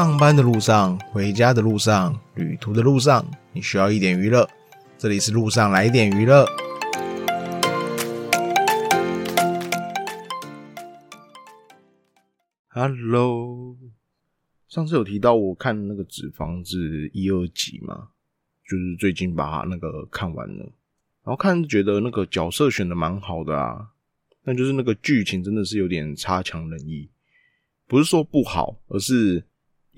上班的路上、回家的路上、旅途的路上，你需要一点娱乐。这里是路上来点娱乐。Hello，上次有提到我看那个《纸房子》一二集嘛，就是最近把那个看完了，然后看觉得那个角色选的蛮好的啊，但就是那个剧情真的是有点差强人意，不是说不好，而是。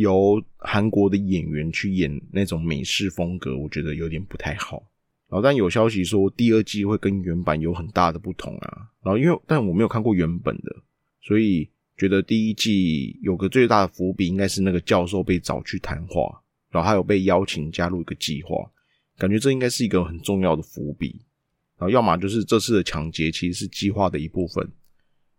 由韩国的演员去演那种美式风格，我觉得有点不太好。然后，但有消息说第二季会跟原版有很大的不同啊。然后，因为但我没有看过原本的，所以觉得第一季有个最大的伏笔，应该是那个教授被找去谈话，然后还有被邀请加入一个计划，感觉这应该是一个很重要的伏笔。然后，要么就是这次的抢劫其实是计划的一部分，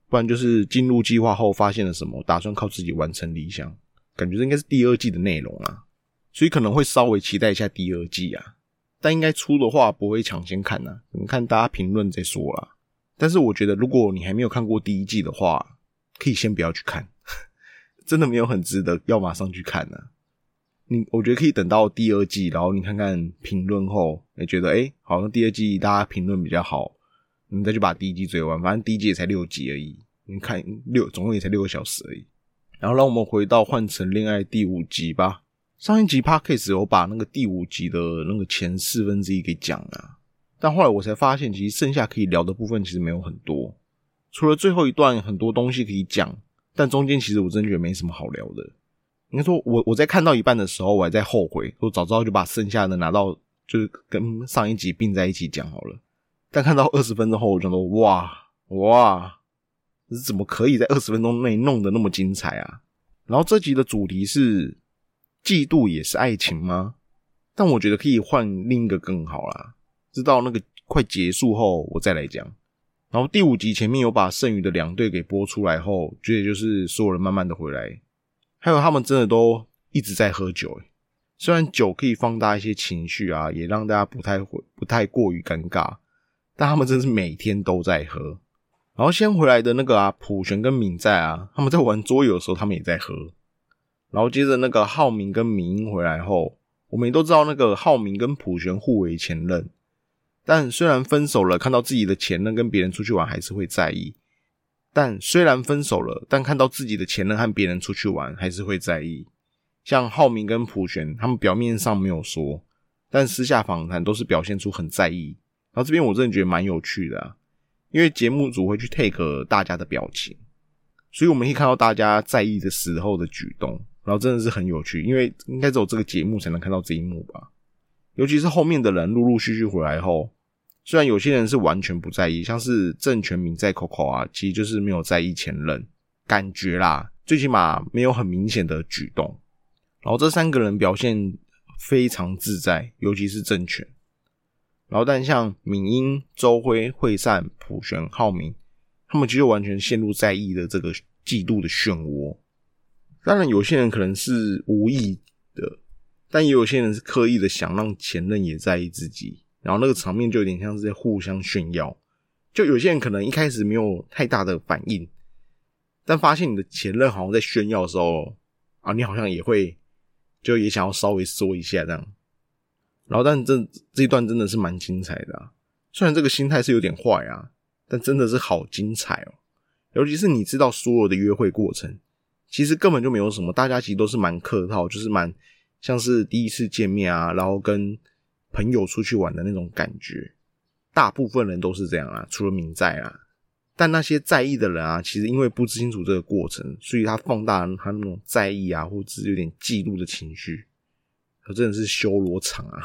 不然就是进入计划后发现了什么，打算靠自己完成理想。感觉应该是第二季的内容啊，所以可能会稍微期待一下第二季啊，但应该出的话不会抢先看呐，你看大家评论再说啦。但是我觉得如果你还没有看过第一季的话，可以先不要去看，真的没有很值得要马上去看呢。你我觉得可以等到第二季，然后你看看评论后，你觉得哎，好像第二季大家评论比较好，你再去把第一季追完，反正第一季也才六集而已，你看六总共也才六个小时而已。然后让我们回到《换成恋爱》第五集吧。上一集 Parkes 有把那个第五集的那个前四分之一给讲了，但后来我才发现，其实剩下可以聊的部分其实没有很多，除了最后一段很多东西可以讲，但中间其实我真觉得没什么好聊的。应该说，我我在看到一半的时候，我还在后悔，我早知道就把剩下的拿到，就是跟上一集并在一起讲好了。但看到二十分钟后，我就说哇哇。是怎么可以在二十分钟内弄得那么精彩啊？然后这集的主题是嫉妒也是爱情吗？但我觉得可以换另一个更好啦。直到那个快结束后我再来讲。然后第五集前面有把剩余的两队给播出来后，觉得就是所有人慢慢的回来，还有他们真的都一直在喝酒。虽然酒可以放大一些情绪啊，也让大家不太会不太过于尴尬，但他们真是每天都在喝。然后先回来的那个啊，普璇跟敏在啊，他们在玩桌游的时候，他们也在喝。然后接着那个浩明跟敏英回来后，我们也都知道那个浩明跟普璇互为前任，但虽然分手了，看到自己的前任跟别人出去玩，还是会在意。但虽然分手了，但看到自己的前任和别人出去玩，还是会在意。像浩明跟普璇，他们表面上没有说，但私下访谈都是表现出很在意。然后这边我真的觉得蛮有趣的啊。因为节目组会去 take 大家的表情，所以我们可以看到大家在意的时候的举动，然后真的是很有趣。因为应该只有这个节目才能看到这一幕吧。尤其是后面的人陆陆续续回来后，虽然有些人是完全不在意，像是郑全明在 Coco 啊，其实就是没有在意前任，感觉啦，最起码没有很明显的举动。然后这三个人表现非常自在，尤其是郑权。然后，但像敏英、周辉、惠善、普璇、浩明，他们其实完全陷入在意的这个嫉妒的漩涡。当然，有些人可能是无意的，但也有些人是刻意的，想让前任也在意自己。然后那个场面就有点像是在互相炫耀。就有些人可能一开始没有太大的反应，但发现你的前任好像在炫耀的时候，啊，你好像也会就也想要稍微说一下这样。然后，但这这一段真的是蛮精彩的啊！虽然这个心态是有点坏啊，但真的是好精彩哦！尤其是你知道所有的约会过程，其实根本就没有什么，大家其实都是蛮客套，就是蛮像是第一次见面啊，然后跟朋友出去玩的那种感觉。大部分人都是这样啊，除了明在啊。但那些在意的人啊，其实因为不知清楚这个过程，所以他放大了他那种在意啊，或者是有点嫉妒的情绪。可真的是修罗场啊！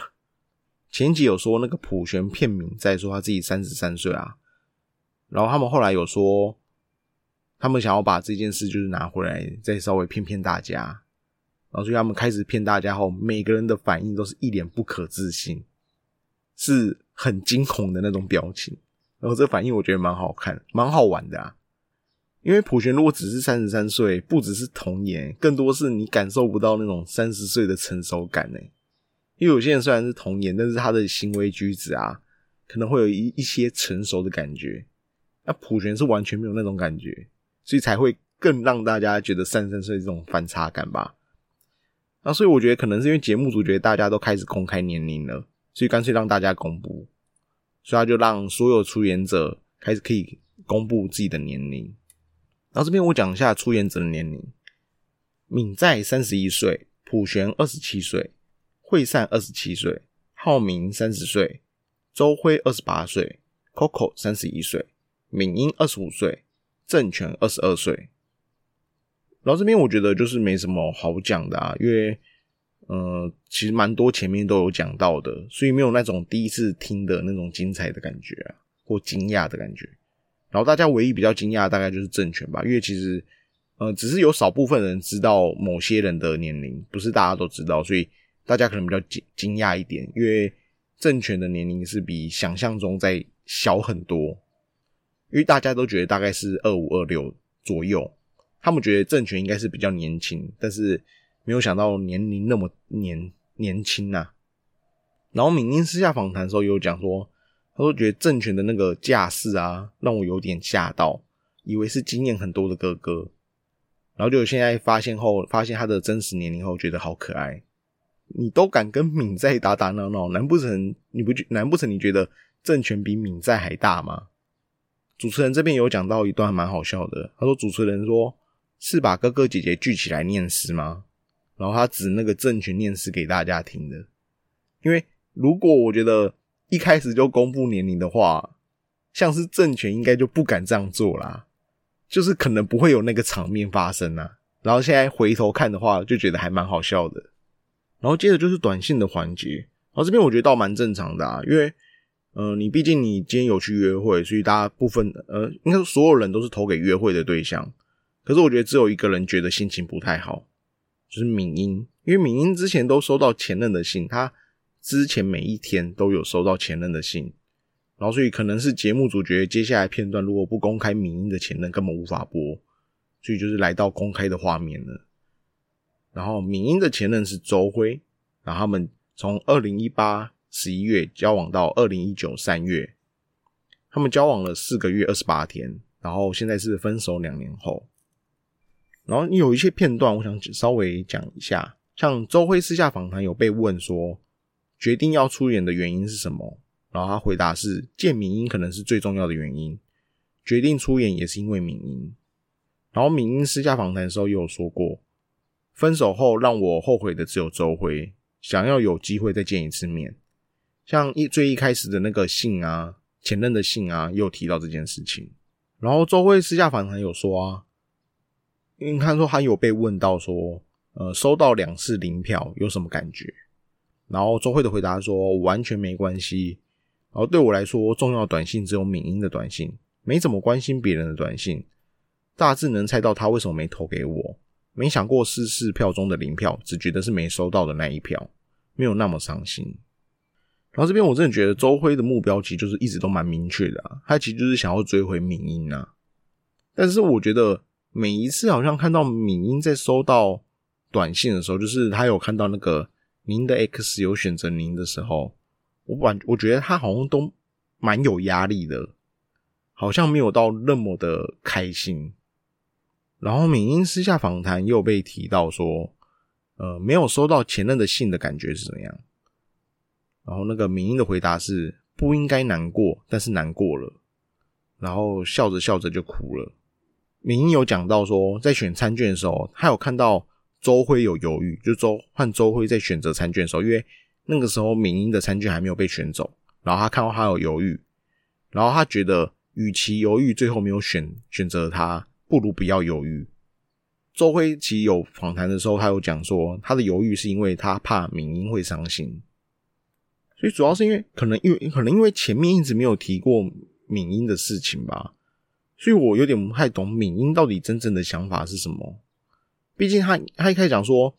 前集有说那个普璇骗敏在说他自己三十三岁啊，然后他们后来有说，他们想要把这件事就是拿回来再稍微骗骗大家，然后所以他们开始骗大家后，每个人的反应都是一脸不可置信，是很惊恐的那种表情，然后这反应我觉得蛮好看，蛮好玩的啊。因为普璇如果只是三十三岁，不只是童颜，更多是你感受不到那种三十岁的成熟感呢。因为有些人虽然是童颜，但是他的行为举止啊，可能会有一一些成熟的感觉。那普璇是完全没有那种感觉，所以才会更让大家觉得三十三岁这种反差感吧。那所以我觉得可能是因为节目组觉得大家都开始公开年龄了，所以干脆让大家公布，所以他就让所有出演者开始可以公布自己的年龄。然后这边我讲一下出演者的年龄：敏在三十一岁，普璇二十七岁，惠善二十七岁，浩明三十岁，周辉二十八岁，Coco 三十一岁，敏英二十五岁，郑权二十二岁。然后这边我觉得就是没什么好讲的啊，因为呃，其实蛮多前面都有讲到的，所以没有那种第一次听的那种精彩的感觉啊，或惊讶的感觉。然后大家唯一比较惊讶大概就是政权吧，因为其实呃，只是有少部分人知道某些人的年龄，不是大家都知道，所以大家可能比较惊惊讶一点，因为政权的年龄是比想象中在小很多，因为大家都觉得大概是二五二六左右。他们觉得政权应该是比较年轻，但是没有想到年龄那么年年轻呐。然后敏英私下访谈的时候有讲说，他说觉得政权的那个架势啊，让我有点吓到，以为是经验很多的哥哥。然后就现在发现后，发现他的真实年龄后，觉得好可爱。你都敢跟敏在打打闹闹，难不成你不觉？难不成你觉得政权比敏在还大吗？主持人这边有讲到一段蛮好笑的，他说主持人说。是把哥哥姐姐聚起来念诗吗？然后他指那个政权念诗给大家听的。因为如果我觉得一开始就公布年龄的话，像是政权应该就不敢这样做啦，就是可能不会有那个场面发生啊。然后现在回头看的话，就觉得还蛮好笑的。然后接着就是短信的环节，然后这边我觉得倒蛮正常的啊，因为呃，你毕竟你今天有去约会，所以大家部分呃，应该说所有人都是投给约会的对象。可是我觉得只有一个人觉得心情不太好，就是敏英，因为敏英之前都收到前任的信，他之前每一天都有收到前任的信，然后所以可能是节目组觉得接下来片段如果不公开敏英的前任，根本无法播，所以就是来到公开的画面了。然后敏英的前任是周辉，然后他们从二零一八十一月交往到二零一九三月，他们交往了四个月二十八天，然后现在是分手两年后。然后有一些片段，我想稍微讲一下。像周辉私下访谈有被问说，决定要出演的原因是什么？然后他回答是见敏英可能是最重要的原因，决定出演也是因为敏英。然后敏英私下访谈的时候也有说过，分手后让我后悔的只有周辉，想要有机会再见一次面。像一最一开始的那个信啊，前任的信啊，又提到这件事情。然后周辉私下访谈有说啊。因为他说他有被问到说，呃，收到两次零票有什么感觉？然后周慧的回答说完全没关系。然后对我来说，重要短信只有敏英的短信，没怎么关心别人的短信。大致能猜到他为什么没投给我，没想过四四票中的零票，只觉得是没收到的那一票，没有那么伤心。然后这边我真的觉得周辉的目标其实就是一直都蛮明确的，他其实就是想要追回敏英啊。但是我觉得。每一次好像看到敏英在收到短信的时候，就是他有看到那个您的 X 有选择您的时候，我感我觉得他好像都蛮有压力的，好像没有到那么的开心。然后敏英私下访谈又被提到说，呃，没有收到前任的信的感觉是怎么样？然后那个敏英的回答是不应该难过，但是难过了，然后笑着笑着就哭了。敏英有讲到说，在选餐券的时候，他有看到周辉有犹豫，就周换周辉在选择餐券的时候，因为那个时候敏英的餐券还没有被选走，然后他看到他有犹豫，然后他觉得与其犹豫，最后没有选选择他，不如不要犹豫。周辉其实有访谈的时候，他有讲说，他的犹豫是因为他怕敏英会伤心，所以主要是因为可能因为可能因为前面一直没有提过敏英的事情吧。所以我有点不太懂敏英到底真正的想法是什么。毕竟他他一开始讲说，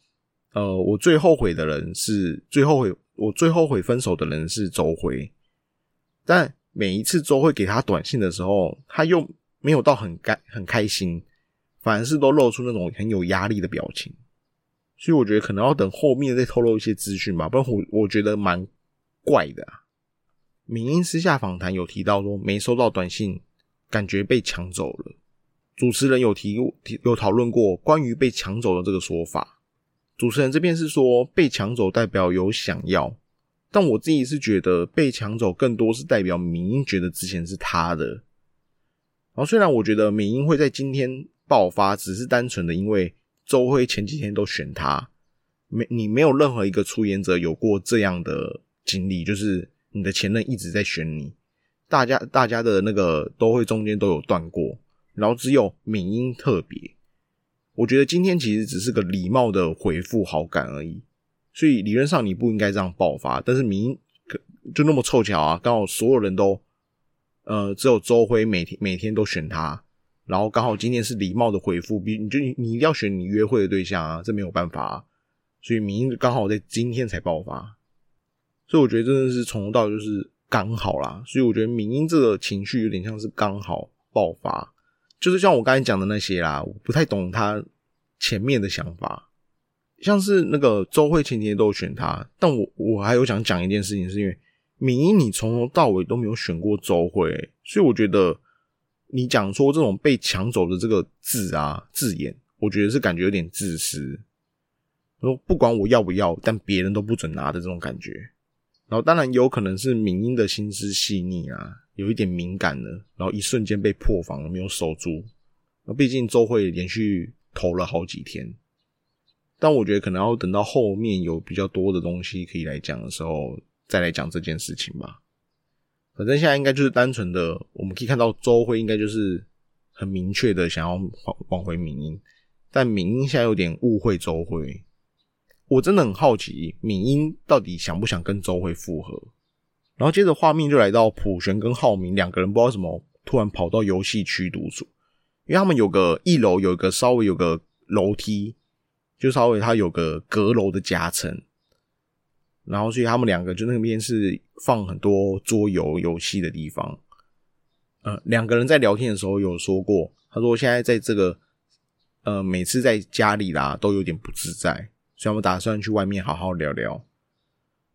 呃，我最后悔的人是最后悔，我最后悔分手的人是周辉。但每一次周辉给他短信的时候，他又没有到很开很开心，反而是都露出那种很有压力的表情。所以我觉得可能要等后面再透露一些资讯吧，不然我我觉得蛮怪的。敏英私下访谈有提到说没收到短信。感觉被抢走了。主持人有提提有讨论过关于被抢走的这个说法。主持人这边是说被抢走代表有想要，但我自己是觉得被抢走更多是代表民英觉得之前是他的。然后虽然我觉得民英会在今天爆发，只是单纯的因为周辉前几天都选他，没你没有任何一个出演者有过这样的经历，就是你的前任一直在选你，大家大家的那个都会中间都有断过，然后只有民英特别。我觉得今天其实只是个礼貌的回复好感而已，所以理论上你不应该这样爆发。但是明就那么凑巧啊，刚好所有人都呃只有周辉每天每天都选他，然后刚好今天是礼貌的回复，比你就你一定要选你约会的对象啊，这没有办法。啊所以明刚好在今天才爆发，所以我觉得真的是从头到尾就是刚好啦。所以我觉得明英这个情绪有点像是刚好爆发。就是像我刚才讲的那些啦，我不太懂他前面的想法，像是那个周慧前几天都有选他，但我我还有想讲一件事情，是因为敏英你从头到尾都没有选过周慧，所以我觉得你讲说这种被抢走的这个字啊字眼，我觉得是感觉有点自私，说不管我要不要，但别人都不准拿的这种感觉，然后当然有可能是敏英的心思细腻啊。有一点敏感了，然后一瞬间被破防了，没有守住。那毕竟周慧连续投了好几天，但我觉得可能要等到后面有比较多的东西可以来讲的时候，再来讲这件事情吧。反正现在应该就是单纯的，我们可以看到周辉应该就是很明确的想要挽回敏英，但敏英现在有点误会周辉。我真的很好奇，敏英到底想不想跟周辉复合？然后接着画面就来到普璇跟浩明两个人，不知道什么突然跑到游戏区独处，因为他们有个一楼有一个稍微有个楼梯，就稍微它有个阁楼的夹层，然后所以他们两个就那边是放很多桌游游戏的地方。呃，两个人在聊天的时候有说过，他说现在在这个呃每次在家里啦都有点不自在，所以我们打算去外面好好聊聊。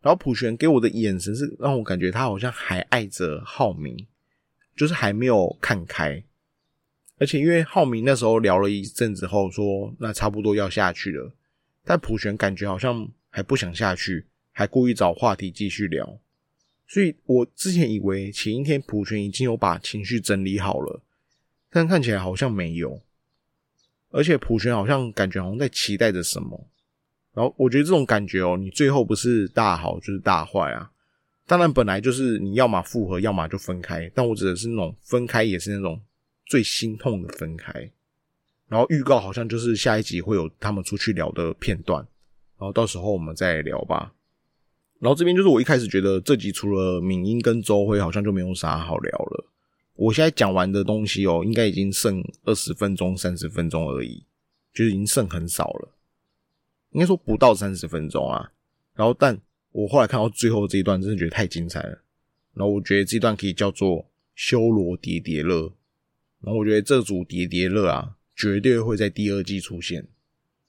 然后普璇给我的眼神是让我感觉他好像还爱着浩明，就是还没有看开。而且因为浩明那时候聊了一阵子后说那差不多要下去了，但普璇感觉好像还不想下去，还故意找话题继续聊。所以我之前以为前一天普权已经有把情绪整理好了，但看起来好像没有。而且普权好像感觉好像在期待着什么。然后我觉得这种感觉哦，你最后不是大好就是大坏啊。当然本来就是你要么复合，要么就分开。但我指的是那种分开也是那种最心痛的分开。然后预告好像就是下一集会有他们出去聊的片段，然后到时候我们再聊吧。然后这边就是我一开始觉得这集除了敏英跟周辉好像就没有啥好聊了。我现在讲完的东西哦，应该已经剩二十分钟、三十分钟而已，就是已经剩很少了。应该说不到三十分钟啊，然后但我后来看到最后这一段，真的觉得太精彩了。然后我觉得这一段可以叫做修罗叠叠乐。然后我觉得这组叠叠乐啊，绝对会在第二季出现。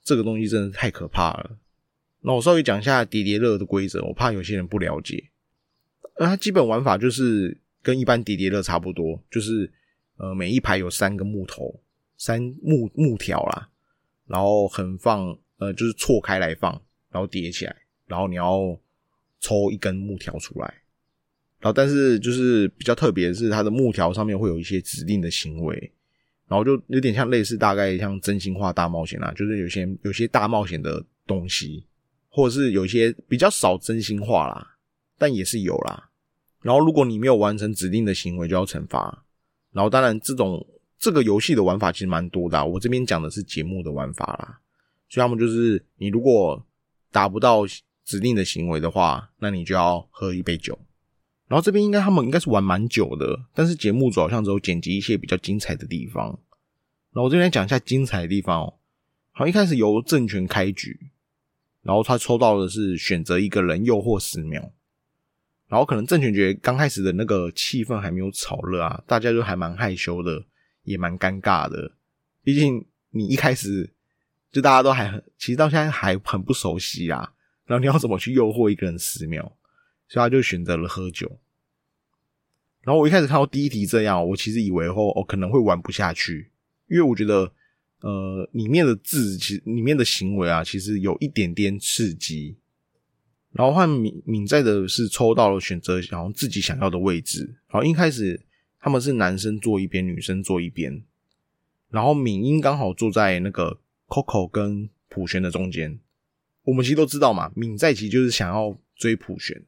这个东西真的太可怕了。那我稍微讲一下叠叠乐的规则，我怕有些人不了解。那它基本玩法就是跟一般叠叠乐差不多，就是呃每一排有三个木头，三木木条啦，然后横放。呃，就是错开来放，然后叠起来，然后你要抽一根木条出来，然后但是就是比较特别的是，它的木条上面会有一些指定的行为，然后就有点像类似大概像真心话大冒险啊，就是有些有些大冒险的东西，或者是有一些比较少真心话啦，但也是有啦。然后如果你没有完成指定的行为，就要惩罚。然后当然这种这个游戏的玩法其实蛮多的，我这边讲的是节目的玩法啦。所以他们就是，你如果达不到指定的行为的话，那你就要喝一杯酒。然后这边应该他们应该是玩蛮久的，但是节目组好像只有剪辑一些比较精彩的地方。然后我这边讲一下精彩的地方哦。好，一开始由政权开局，然后他抽到的是选择一个人诱惑十秒。然后可能郑权觉刚开始的那个气氛还没有炒热啊，大家就还蛮害羞的，也蛮尴尬的。毕竟你一开始。就大家都还很，其实到现在还很不熟悉啊。然后你要怎么去诱惑一个人十秒？所以他就选择了喝酒。然后我一开始看到第一题这样，我其实以为后我可能会玩不下去，因为我觉得呃，里面的字其实里面的行为啊，其实有一点点刺激。然后换敏敏在的是抽到了选择，然后自己想要的位置。然后一开始他们是男生坐一边，女生坐一边。然后敏英刚好坐在那个 Coco 跟普璇的中间。我们其实都知道嘛，敏在其实就是想要追普璇，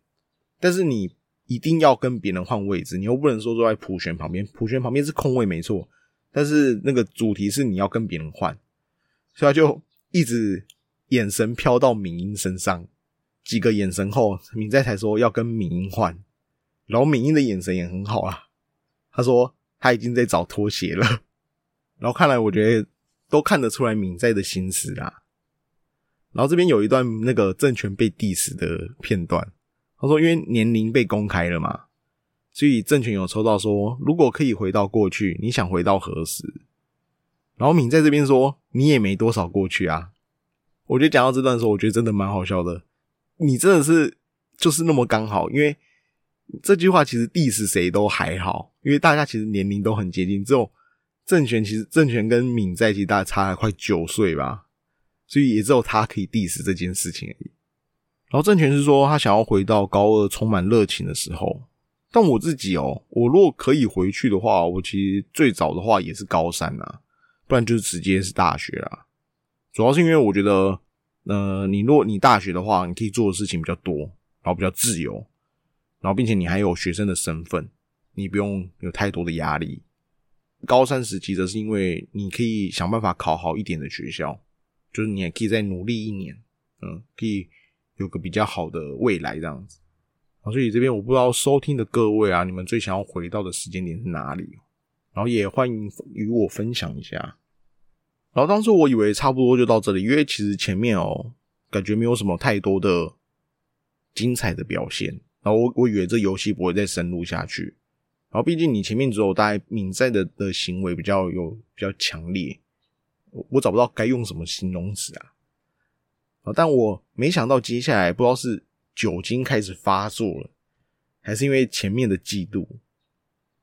但是你一定要跟别人换位置，你又不能说坐在普璇旁边，普璇旁边是空位没错，但是那个主题是你要跟别人换，所以他就一直眼神飘到敏英身上。几个眼神后，敏在才说要跟敏英换，然后敏英的眼神也很好啊。他说他已经在找拖鞋了，然后看来我觉得都看得出来敏在的心思啦。然后这边有一段那个政权被 diss 的片段，他说因为年龄被公开了嘛，所以政权有抽到说如果可以回到过去，你想回到何时？然后敏在这边说你也没多少过去啊。我觉得讲到这段的时候，我觉得真的蛮好笑的。你真的是就是那么刚好，因为这句话其实 diss 谁都还好，因为大家其实年龄都很接近，只有政权其实政权跟敏在一起大概差了快九岁吧，所以也只有他可以 diss 这件事情而已。然后政权是说他想要回到高二充满热情的时候，但我自己哦，我如果可以回去的话，我其实最早的话也是高三啊，不然就是直接是大学啦。主要是因为我觉得。呃，你如果你大学的话，你可以做的事情比较多，然后比较自由，然后并且你还有学生的身份，你不用有太多的压力。高三时期则是因为你可以想办法考好一点的学校，就是你也可以再努力一年，嗯，可以有个比较好的未来这样子。所以这边我不知道收听的各位啊，你们最想要回到的时间点是哪里？然后也欢迎与我分享一下。然后当时我以为差不多就到这里，因为其实前面哦，感觉没有什么太多的精彩的表现。然后我我以为这游戏不会再深入下去。然后毕竟你前面只有大概敏在的的行为比较有比较强烈，我我找不到该用什么形容词。啊，但我没想到接下来不知道是酒精开始发作了，还是因为前面的嫉妒，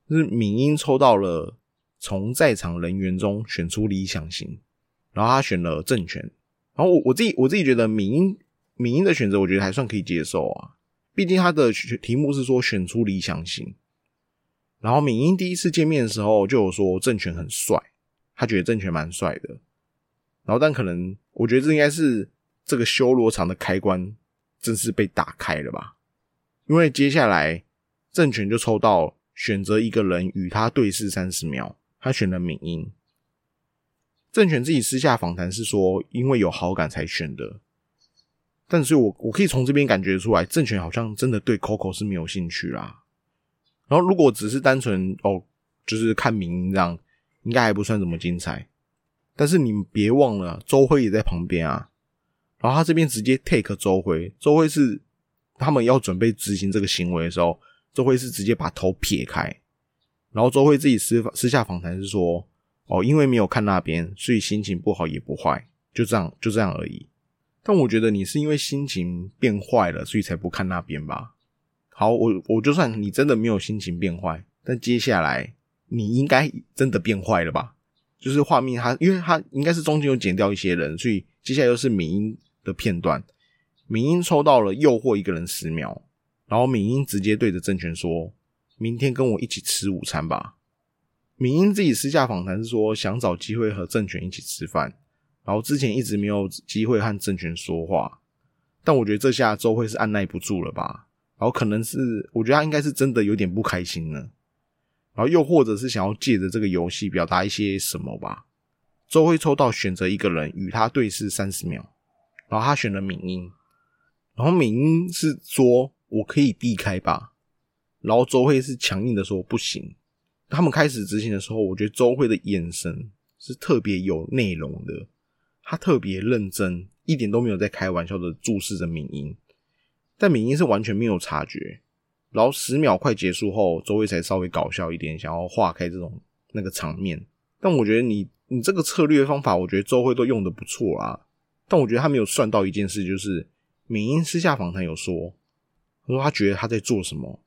就是敏英抽到了。从在场人员中选出理想型，然后他选了政权，然后我我自己我自己觉得敏英敏英的选择，我觉得还算可以接受啊。毕竟他的题目是说选出理想型，然后敏英第一次见面的时候就有说政权很帅，他觉得政权蛮帅的。然后但可能我觉得这应该是这个修罗场的开关正式被打开了吧，因为接下来政权就抽到选择一个人与他对视三十秒。他选了敏英，政权自己私下访谈是说，因为有好感才选的。但是我我可以从这边感觉出来，政权好像真的对 Coco 是没有兴趣啦。然后如果只是单纯哦，就是看敏英这样，应该还不算怎么精彩。但是你别忘了，周辉也在旁边啊。然后他这边直接 take 周辉，周辉是他们要准备执行这个行为的时候，周辉是直接把头撇开。然后周辉自己私私下访谈是说，哦，因为没有看那边，所以心情不好也不坏，就这样就这样而已。但我觉得你是因为心情变坏了，所以才不看那边吧。好，我我就算你真的没有心情变坏，但接下来你应该真的变坏了吧？就是画面他，因为他应该是中间有剪掉一些人，所以接下来又是敏英的片段。敏英抽到了诱惑一个人十秒，然后敏英直接对着政权说。明天跟我一起吃午餐吧。敏英自己私下访谈是说，想找机会和政权一起吃饭，然后之前一直没有机会和政权说话。但我觉得这下周慧是按耐不住了吧？然后可能是，我觉得他应该是真的有点不开心了。然后又或者是想要借着这个游戏表达一些什么吧？周慧抽到选择一个人与他对视三十秒，然后他选了敏英，然后敏英是说我可以避开吧？然后周慧是强硬的说不行。他们开始执行的时候，我觉得周慧的眼神是特别有内容的，他特别认真，一点都没有在开玩笑的注视着敏英。但敏英是完全没有察觉。然后十秒快结束后，周慧才稍微搞笑一点，想要化开这种那个场面。但我觉得你你这个策略方法，我觉得周慧都用的不错啊。但我觉得他没有算到一件事，就是敏英私下访谈有说，他说他觉得他在做什么。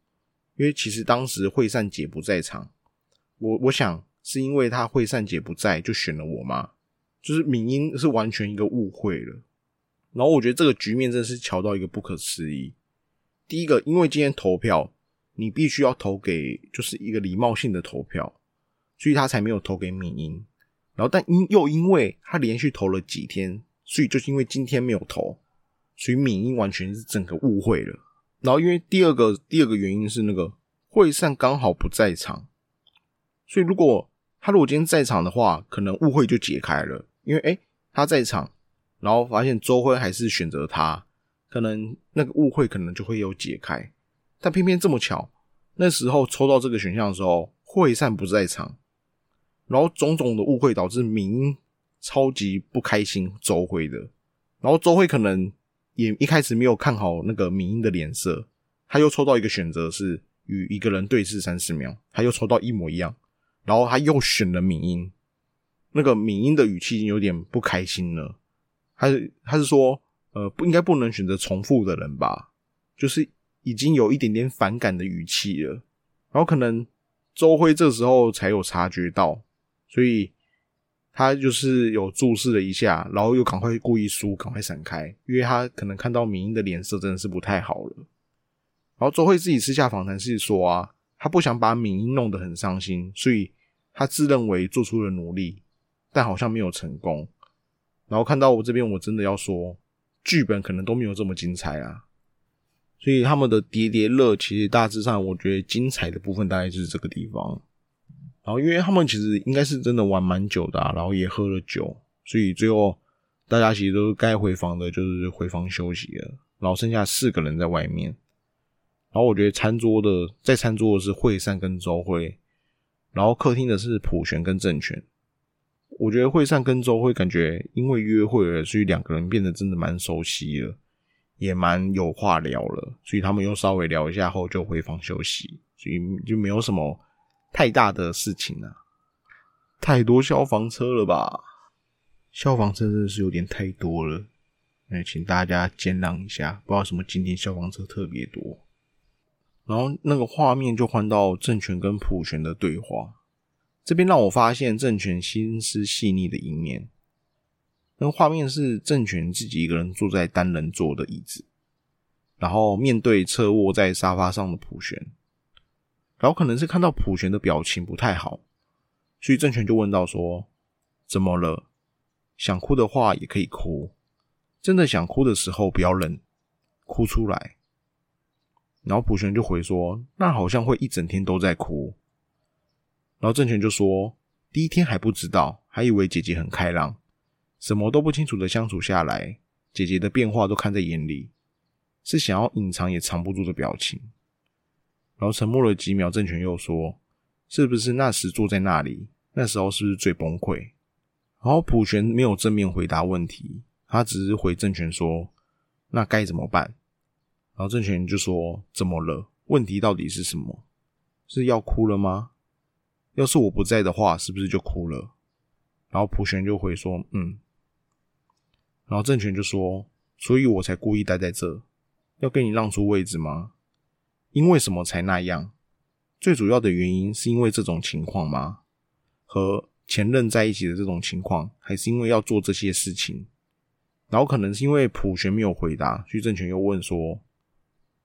因为其实当时惠善姐不在场，我我想是因为她惠善姐不在就选了我吗？就是敏英是完全一个误会了。然后我觉得这个局面真的是巧到一个不可思议。第一个，因为今天投票，你必须要投给就是一个礼貌性的投票，所以他才没有投给敏英。然后，但因又因为他连续投了几天，所以就是因为今天没有投，所以敏英完全是整个误会了。然后，因为第二个第二个原因是那个会善刚好不在场，所以如果他如果今天在场的话，可能误会就解开了。因为诶他在场。然后发现周辉还是选择他，可能那个误会可能就会有解开，但偏偏这么巧，那时候抽到这个选项的时候，惠善不在场，然后种种的误会导致敏英超级不开心周辉的，然后周辉可能也一开始没有看好那个明英的脸色，他又抽到一个选择是与一个人对视三十秒，他又抽到一模一样，然后他又选了敏英，那个敏英的语气已经有点不开心了。他他是说，呃，不应该不能选择重复的人吧？就是已经有一点点反感的语气了。然后可能周辉这时候才有察觉到，所以他就是有注视了一下，然后又赶快故意输，赶快闪开，因为他可能看到明英的脸色真的是不太好了。然后周慧自己私下访谈是说啊，他不想把敏英弄得很伤心，所以他自认为做出了努力，但好像没有成功。然后看到我这边，我真的要说，剧本可能都没有这么精彩啊。所以他们的叠叠乐，其实大致上我觉得精彩的部分大概就是这个地方。然后因为他们其实应该是真的玩蛮久的，然后也喝了酒，所以最后大家其实都该回房的，就是回房休息了。然后剩下四个人在外面。然后我觉得餐桌的在餐桌的是惠善跟周辉，然后客厅的是普璇跟郑权。我觉得会善跟周会感觉因为约会了，所以两个人变得真的蛮熟悉了，也蛮有话聊了，所以他们又稍微聊一下后就回房休息，所以就没有什么太大的事情了。太多消防车了吧？消防车真的是有点太多了，那请大家见谅一下。不知道什么今天消防车特别多，然后那个画面就换到郑权跟普权的对话。这边让我发现郑权心思细腻的一面。那个画面是郑权自己一个人坐在单人座的椅子，然后面对侧卧在沙发上的普璇，然后可能是看到普璇的表情不太好，所以郑权就问到说：“怎么了？想哭的话也可以哭，真的想哭的时候不要忍，哭出来。”然后普璇就回说：“那好像会一整天都在哭。”然后郑权就说：“第一天还不知道，还以为姐姐很开朗，什么都不清楚的相处下来，姐姐的变化都看在眼里，是想要隐藏也藏不住的表情。”然后沉默了几秒，郑权又说：“是不是那时坐在那里，那时候是不是最崩溃？”然后普璇没有正面回答问题，他只是回郑权说：“那该怎么办？”然后郑权就说：“怎么了？问题到底是什么？是要哭了吗？”要是我不在的话，是不是就哭了？然后普璇就回说：“嗯。”然后郑权就说：“所以我才故意待在这，要跟你让出位置吗？因为什么才那样？最主要的原因是因为这种情况吗？和前任在一起的这种情况，还是因为要做这些事情？然后可能是因为普璇没有回答，所以郑权又问说：‘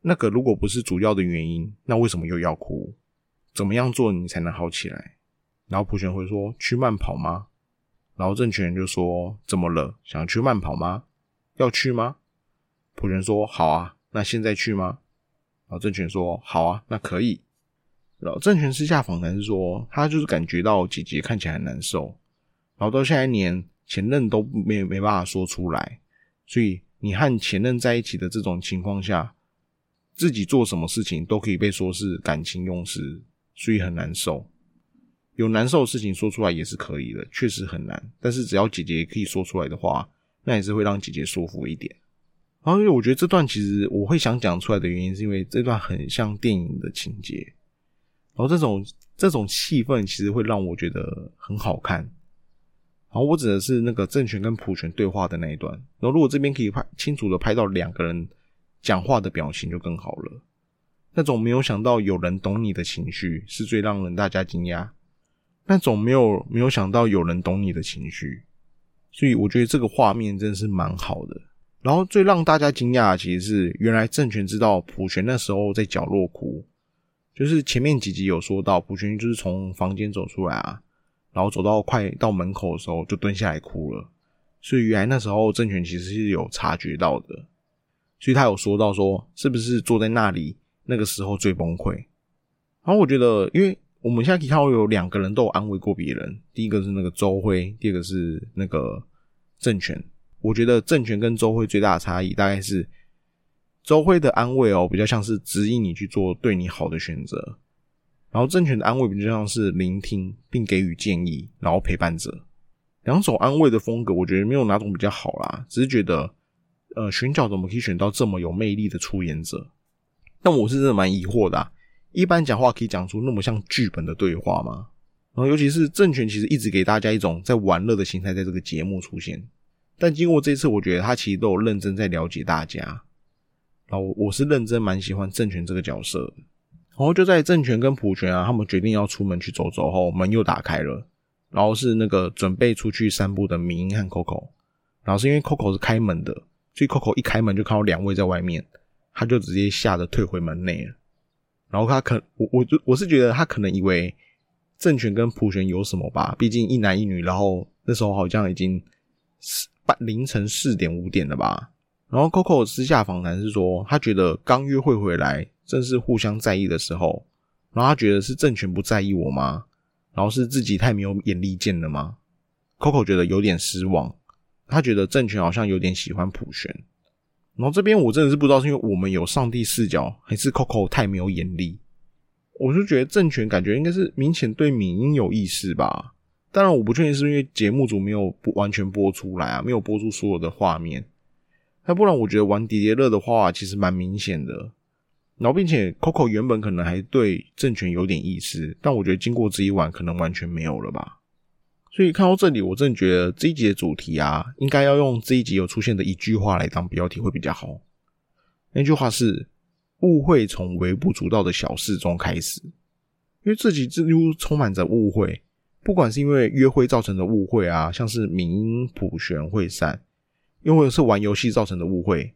那个如果不是主要的原因，那为什么又要哭？’”怎么样做你才能好起来？然后普璇会说去慢跑吗？然后郑权就说怎么了？想去慢跑吗？要去吗？普璇说好啊，那现在去吗？然后郑权说好啊，那可以。然后郑权私下访谈是说他就是感觉到姐姐看起来很难受，然后到现在连前任都没没办法说出来，所以你和前任在一起的这种情况下，自己做什么事情都可以被说是感情用事。所以很难受，有难受的事情说出来也是可以的，确实很难。但是只要姐姐可以说出来的话，那也是会让姐姐舒服一点。然后，因为我觉得这段其实我会想讲出来的原因，是因为这段很像电影的情节，然后这种这种气氛其实会让我觉得很好看。然后我指的是那个政权跟普权对话的那一段。然后如果这边可以拍清楚的拍到两个人讲话的表情，就更好了。那种没有想到有人懂你的情绪，是最让人大家惊讶。那种没有没有想到有人懂你的情绪，所以我觉得这个画面真的是蛮好的。然后最让大家惊讶的其实是，原来政权知道普璇那时候在角落哭，就是前面几集有说到，普璇就是从房间走出来啊，然后走到快到门口的时候就蹲下来哭了。所以原来那时候政权其实是有察觉到的，所以他有说到说，是不是坐在那里那个时候最崩溃？然后我觉得，因为我们现在可以看到有两个人都有安慰过别人，第一个是那个周辉，第二个是那个政权。我觉得政权跟周辉最大的差异，大概是周辉的安慰哦，比较像是指引你去做对你好的选择；然后政权的安慰比较像是聆听并给予建议，然后陪伴者。两种安慰的风格，我觉得没有哪种比较好啦，只是觉得，呃，选角怎么可以选到这么有魅力的出演者？但我是真的蛮疑惑的。一般讲话可以讲出那么像剧本的对话吗？然后尤其是政权，其实一直给大家一种在玩乐的心态，在这个节目出现。但经过这次，我觉得他其实都有认真在了解大家。然后我是认真蛮喜欢郑权这个角色。然后就在郑权跟普权啊，他们决定要出门去走走后，门又打开了。然后是那个准备出去散步的明英和 Coco。然后是因为 Coco 是开门的，所以 Coco 一开门就看到两位在外面，他就直接吓得退回门内了。然后他可我我就我是觉得他可能以为郑权跟普权有什么吧，毕竟一男一女，然后那时候好像已经四半凌晨四点五点了吧。然后 Coco 私下访谈是说，他觉得刚约会回来正是互相在意的时候，然后他觉得是郑权不在意我吗？然后是自己太没有眼力见了吗？Coco 觉得有点失望，他觉得郑权好像有点喜欢普璇。然后这边我真的是不知道是因为我们有上帝视角，还是 Coco 太没有眼力。我就觉得政权感觉应该是明显对敏英有意思吧。当然我不确定是因为节目组没有不完全播出来啊，没有播出所有的画面。那不然我觉得玩叠叠乐的话，其实蛮明显的。然后并且 Coco 原本可能还对政权有点意思，但我觉得经过这一晚，可能完全没有了吧。所以看到这里，我真的觉得这一集的主题啊，应该要用这一集有出现的一句话来当标题会比较好。那句话是：误会从微不足道的小事中开始。因为这集几乎充满着误会，不管是因为约会造成的误会啊，像是敏英普璇会散，又或者是玩游戏造成的误会，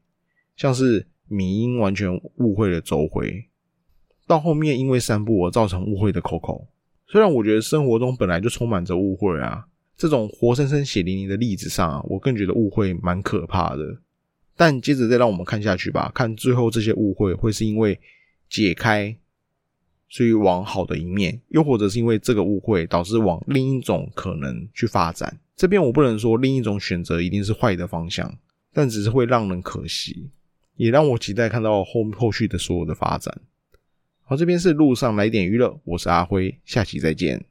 像是敏英完全误会了周辉，到后面因为散步而造成误会的 Coco。虽然我觉得生活中本来就充满着误会啊，这种活生生血淋淋的例子上啊，我更觉得误会蛮可怕的。但接着再让我们看下去吧，看最后这些误会会是因为解开，所以往好的一面，又或者是因为这个误会导致往另一种可能去发展。这边我不能说另一种选择一定是坏的方向，但只是会让人可惜，也让我期待看到后后续的所有的发展。好，这边是路上来点娱乐，我是阿辉，下期再见。